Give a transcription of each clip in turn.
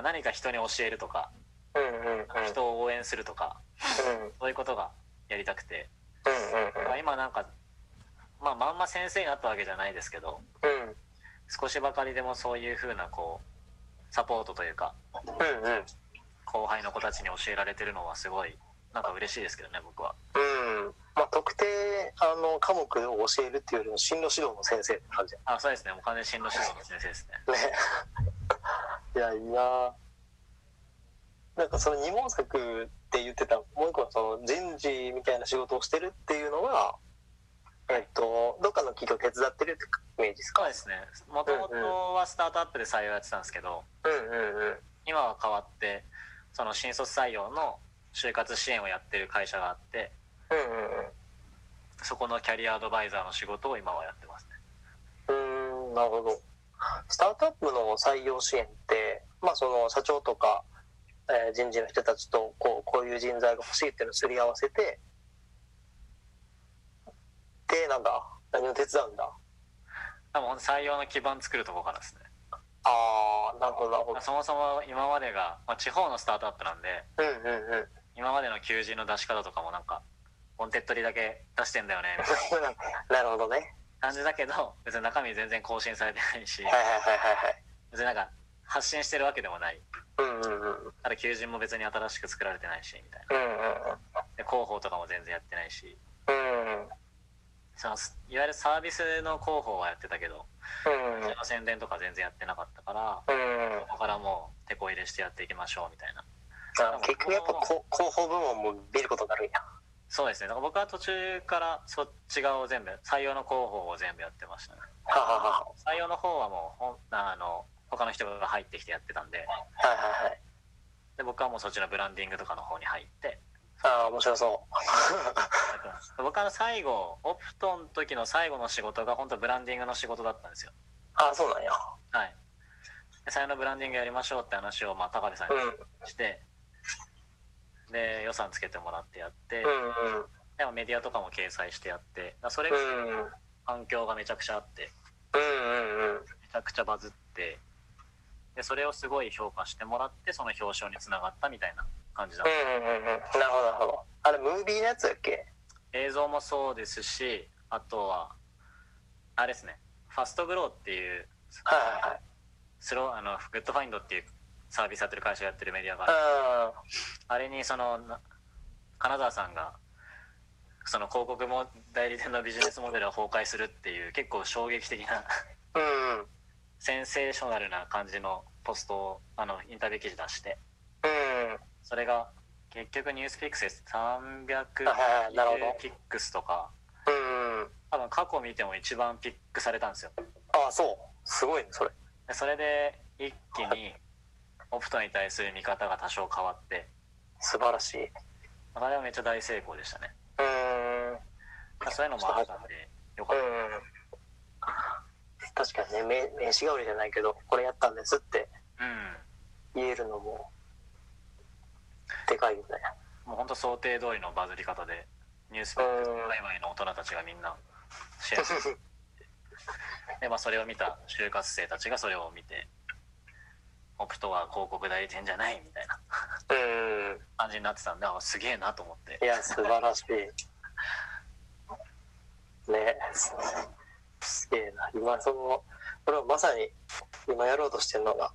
何か人に教えるとかうんうんうん。人を応援するとかうん。そういうことがやりたくて、うんまあ、今なんか、まあ、まんま先生になったわけじゃないですけどうん。うん少しばかりでもそういう風なこうサポートというかうんうん。後輩の子たちに教えられてるのはすごいなんか嬉しいですけどね僕は。うん。まあ特定あの科目を教えるっていうよりも進路指導の先生って感じ。あそうですね。もう完全に進路指導の先生ですね。ねいやいいななんかその二毛作って言ってたもう一個はその人事みたいな仕事をしてるっていうのはえっとどっかの企業手伝ってるってイメージですか？そうですね。もともとはスタートアップで採用やってたんですけどうんうんうん今は変わってその新卒採用の就活支援をやってる会社があってうんうんうん。そこのキャリアアドバイザーの仕事を今はやってますね。うーんなるほど。スタートアップの採用支援って、まあ、その社長とか、えー人事の人たちとこうこういう人材が欲しいっていうのをすり合わせてでなんだ何を手伝うんだ？多分採用の基盤作るところからですね。ああなるほどなるほど。まあそもそも今までが、まあ、地方のスタートアップなんでうんうんうん。今までの求人の出し方とかもなんか Wantedly だけ出してんだよねみたいな。なるほどね。感じだけど別に中身全然更新されてないし。はいはいはいはいはい。別になんか発信してるわけでもない。うんうんうん。ただ求人も別に新しく作られてないしみたいな。うんうんで広報とかも全然やってないし。うんそのいわゆるサービスの広報はやってたけどうんその宣伝とか全然やってなかったからうんここからもうテコ入れしてやっていきましょうみたいな。あ結局やっぱこ広報部門も見ることになるん。やそうですね。だから僕は途中からそっち側を全部採用の広報を全部やってましたね。採用の方はもうほんあの他の人が入ってきてやってたんで。はいはいはい。で僕はもうそっちのブランディングとかの方に入って。ああ面白そやってます。僕は最後オプトの時の最後の仕事が本当ブランディングの仕事だったんですよ。うああそうなんや。はい。で採用のブランディングやりましょうって話をまあ高部さんにうん。して、で予算つけてもらってやって、うんうん。でもメディアとかも掲載してやって。それがうんうん反響がめちゃくちゃあって。うんうん。めちゃくちゃバズってでそれをすごい評価してもらってその表彰につながったみたいな感じだった、うんうんうんうん。なるほどなるほど。あれムービーのやつだっけ？映像もそうですしあとはあれですね。 FastGrow っていうはいはいはい。スローあの Goodfind っていうサービスやってる会社がやってるメディアがある。ああれにそのな金沢さんがその広告も代理店のビジネスモデルが崩壊するっていう結構衝撃的なあうんうんセンセーショナルな感じのポストをあのインタビュー記事出して。うん。それが結局 NewsPicks です。300はいはいなるほど。 Picks とか。うんうん。多分過去見ても一番ピックされたんですよ。ああそう。すごいねそれ。でそれで一気にオプトに対する見方が多少変わって。素晴らしい。あれはめっちゃ大成功でしたね。うん。そういうのもあったんでよかっうん確かにね名名刺代わりじゃないけどこれやったんですって言えるのもでかいよね。もう本当想定通りのバズり方でニュースピックス界隈の大人たちがみんなシェアしてで、まあ、それを見た就活生たちがそれを見てオプトは広告代理店じゃないみたいなうん。感じになってたんであすげえなと思って。いや素晴らしい。ねすすげえな。今そのこれはまさに今やろうとしてるのが、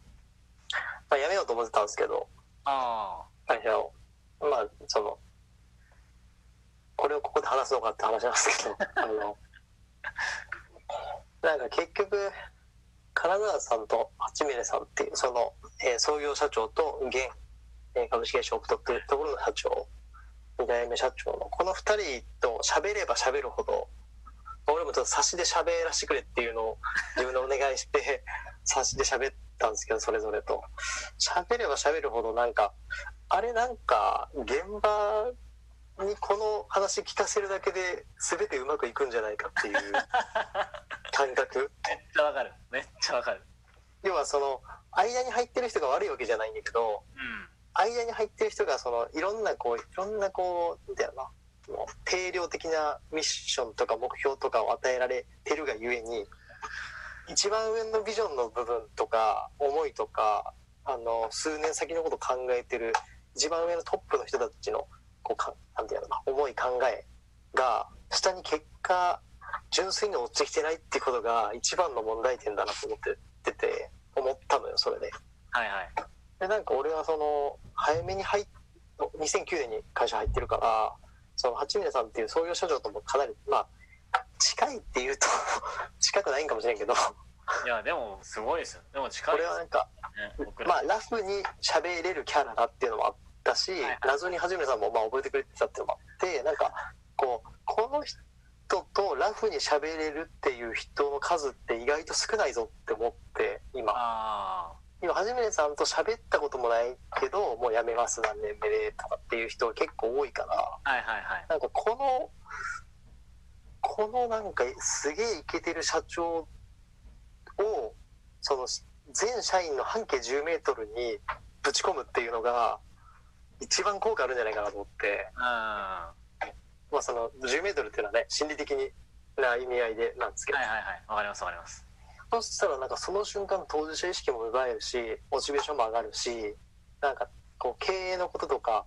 まあ、やめようと思ってたんですけどあ会社を。まあそのこれをここで話すのかって話なんですけど あのなんか結局金沢さんと八峰さんっていうその、えー創業社長と現、えー株式会社オプトっていうところの社長2代目社長のこの2人と喋れば喋るほどと差しで喋らせてくれっていうのを 自分でお願いして差しで喋ったんですけどそれぞれと。喋れば喋るほどなんかあれなんか現場にこの話聞かせるだけで全てうまくいくんじゃないかっていう 感覚。あめっちゃわかる。めっちゃわかる。要はその間に入ってる人が悪いわけじゃないんだけどうん。間に入ってる人がそのいろんなこういろんなこうなんだよな定量的なミッションとか目標とかを与えられてるがゆえに一番上のビジョンの部分とか思いとかあの数年先のことを考えてる一番上のトップの人たちのこうかなんていうのかな思い考えが下に結果純粋に落ちてきてないってことが一番の問題点だなと思ってて思ったのよそれで。はいはいでなんか俺はその早めに入っ2009年に会社入ってるからその八峰さんっていう創業社長ともかなりまあ近いっていうと 近くないんかもしれんけど。いやでもすごいですよ。でも近いこれはなんかねまあラフに喋れるキャラだっていうのもあったし、はいはい謎に八峰さんもまあ覚えてくれてたっていうのもあってなんかこうこの人とラフに喋れるっていう人の数って意外と少ないぞって思って今あ今初めてさんと喋ったこともないけどもう辞めます何年目でとかっていう人が結構多いから。あはいはいはい。なんかこのこのなんかすげえイケてる社長をその全社員の半径10メートルにぶち込むっていうのが一番効果あるんじゃないかなと思って、うん。まあ、その10メートルっていうのはね心理的な意味合いでなんですけど、はいはいはい。わかりますわかりますそしたらなんかその瞬間当事者意識も芽生えるしモチベーションも上がるしなんかこう経営のこととか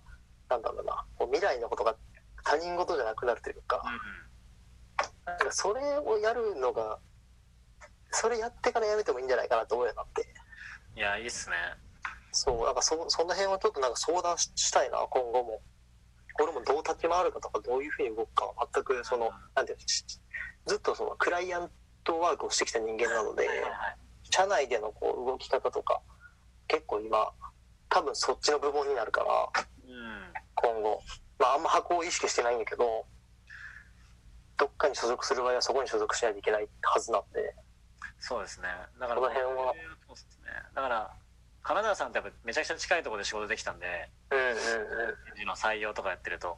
なんだろうなこう未来のことが他人事じゃなくなるというかなんかそれをやるのがそれやってからやめてもいいんじゃないかなと思うようになって。いやいいっすね。そうなんかそその辺をちょっとなんか相談ししたいな今後も。俺もどう立ち回るかとかどういうふうに動くかは全くそのなんていうのしずっとそのクライアントワークをしてきた人間なので。社内でのこう動き方とか結構今多分そっちの部門になるからうん。今後。まああんま箱を意識してないんだけどどっかに所属する場合はそこに所属しないといけないはずなんで。そうですね。だからこの辺は。そうですね。だから金沢さんってやっぱめちゃくちゃ近いところで仕事できたんでうんうんうん。の採用とかやってると。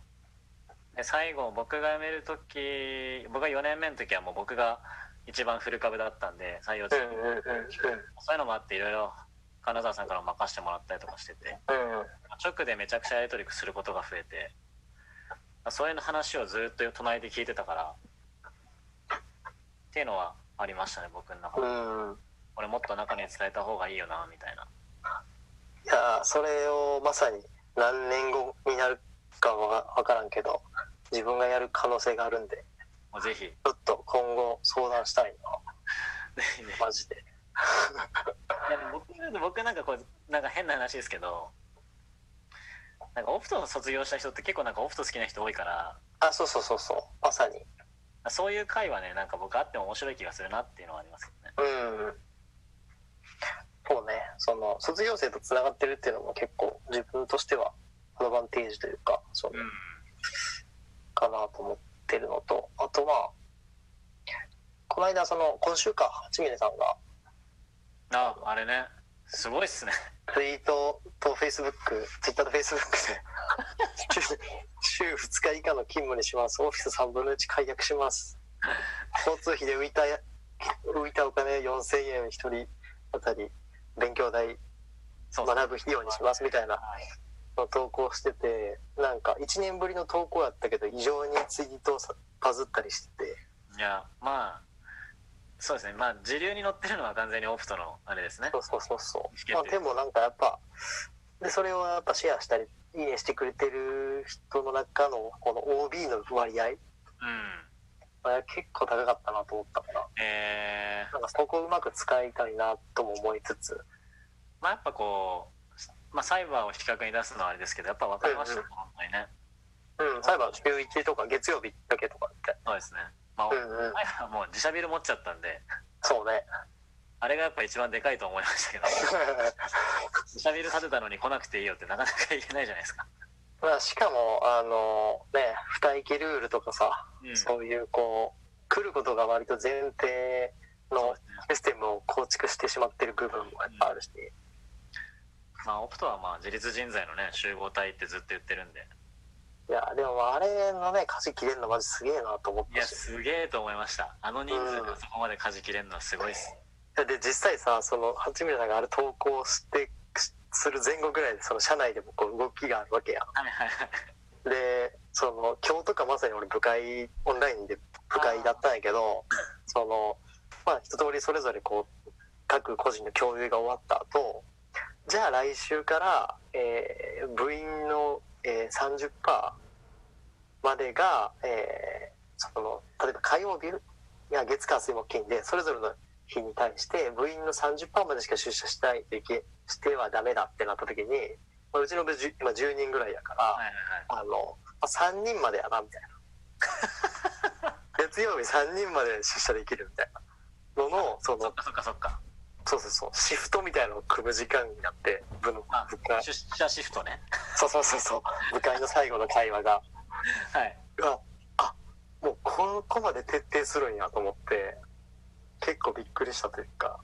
で最後僕が辞める時僕が4年目の時はもう僕が一番フル株だったんで採用中、うんうんうん。そういうのもあっていろいろ金沢さんからも任せてもらったりとかしてて。うんうん。直でめちゃくちゃやり取りすることが増えて。そういう話をずっと隣で聞いてたからっていうのはありましたね僕の中で、うんうん。俺もっと中に伝えた方がいいよなみたいな。いやそれをまさに何年後になるかは分からんけど自分がやる可能性があるんでもうぜひ。ぜちょっと今後相談したいひ ねなマジで。いやでも僕僕なんかこうなんか変な話ですけどなんかオプト卒業した人って結構なんかオプト好きな人多いから。あそうそうそうそう。まさに。そういう会はねなんか僕あっても面白い気がするなっていうのはありますけどね。うん。そうね。その卒業生とつながってるっていうのも結構自分としてはアドバンテージというかその、かなと思ってるのとあとまあこの間その今週か八峰さんがああれね。すごいっすね。ツイートとフェイスブックツイッターとフェイスブックで 週週2日以下の勤務にします。オフィス3分の1解約します。交通費で浮いた浮いたお金4000円1人あたり勉強代学ぶ費用にしますみたいな。はいの投稿しててなんか1年ぶりの投稿やったけど異常にツイートさバズったりしてて。いやまあそうですね。まあ時流に乗ってるのは完全にオプトのあれですね。そうそうそうそう。まあでもなんかやっぱでそれをやっぱシェアしたりいいねしてくれてる人の中のこの OB の割合。うん。は結構高かったなと思ったからえー、なんかそこをうまく使いたいなとも思いつつ。まあやっぱこうまあサイバーを比較に出すのはあれですけどやっぱ分かりました、うんうん。うん裁判週1とか月曜日だけとかって。そうですね。まあ、うんうん。前はもう自社ビル持っちゃったんでそうね。あれがやっぱ一番でかいと思いましたけど 自社ビル建てたのに来なくていいよってなかなか言えないじゃないですか、まあしかもあのね二駅ルールとかさうん、そういうこう来ることが割と前提のシステムを構築してしまってる部分もやっぱあるし、まあオプトはまあ自立人材のね集合体ってずっと言ってるんで。いやでもまああれのね舵切れるのマジすげえなと思っいやすげえと思いました。あの人数でそこまで舵切れるのはすごいっす。で実際さその八村さんがあれ投稿してする前後ぐらいでその社内でもこう動きがあるわけやん。はいはいはい。でその今日とかまさに俺部会オンラインで部会だったんやけどそのまあ一通りそれぞれこう各個人の共有が終わった後じゃあ来週から、えー部員の、えー、30%までが、えーその例えば火曜日や月火水木金でそれぞれの日に対して部員の30%までしか出社したいといけしてはダメだってなった時に、まあ、うちの部今10人ぐらいやから、はいはいはい。あの、まあ、3人までやなみたいな。月曜日3人まで出社できるみたいなののそのそっかそっかそっかそうそうそう。シフトみたいなのを組む時間になって部のあ部会。出社シフトね。そうそうそうそう。部会の最後の会話が。はい。があもうここまで徹底するんやと思って結構びっくりしたというか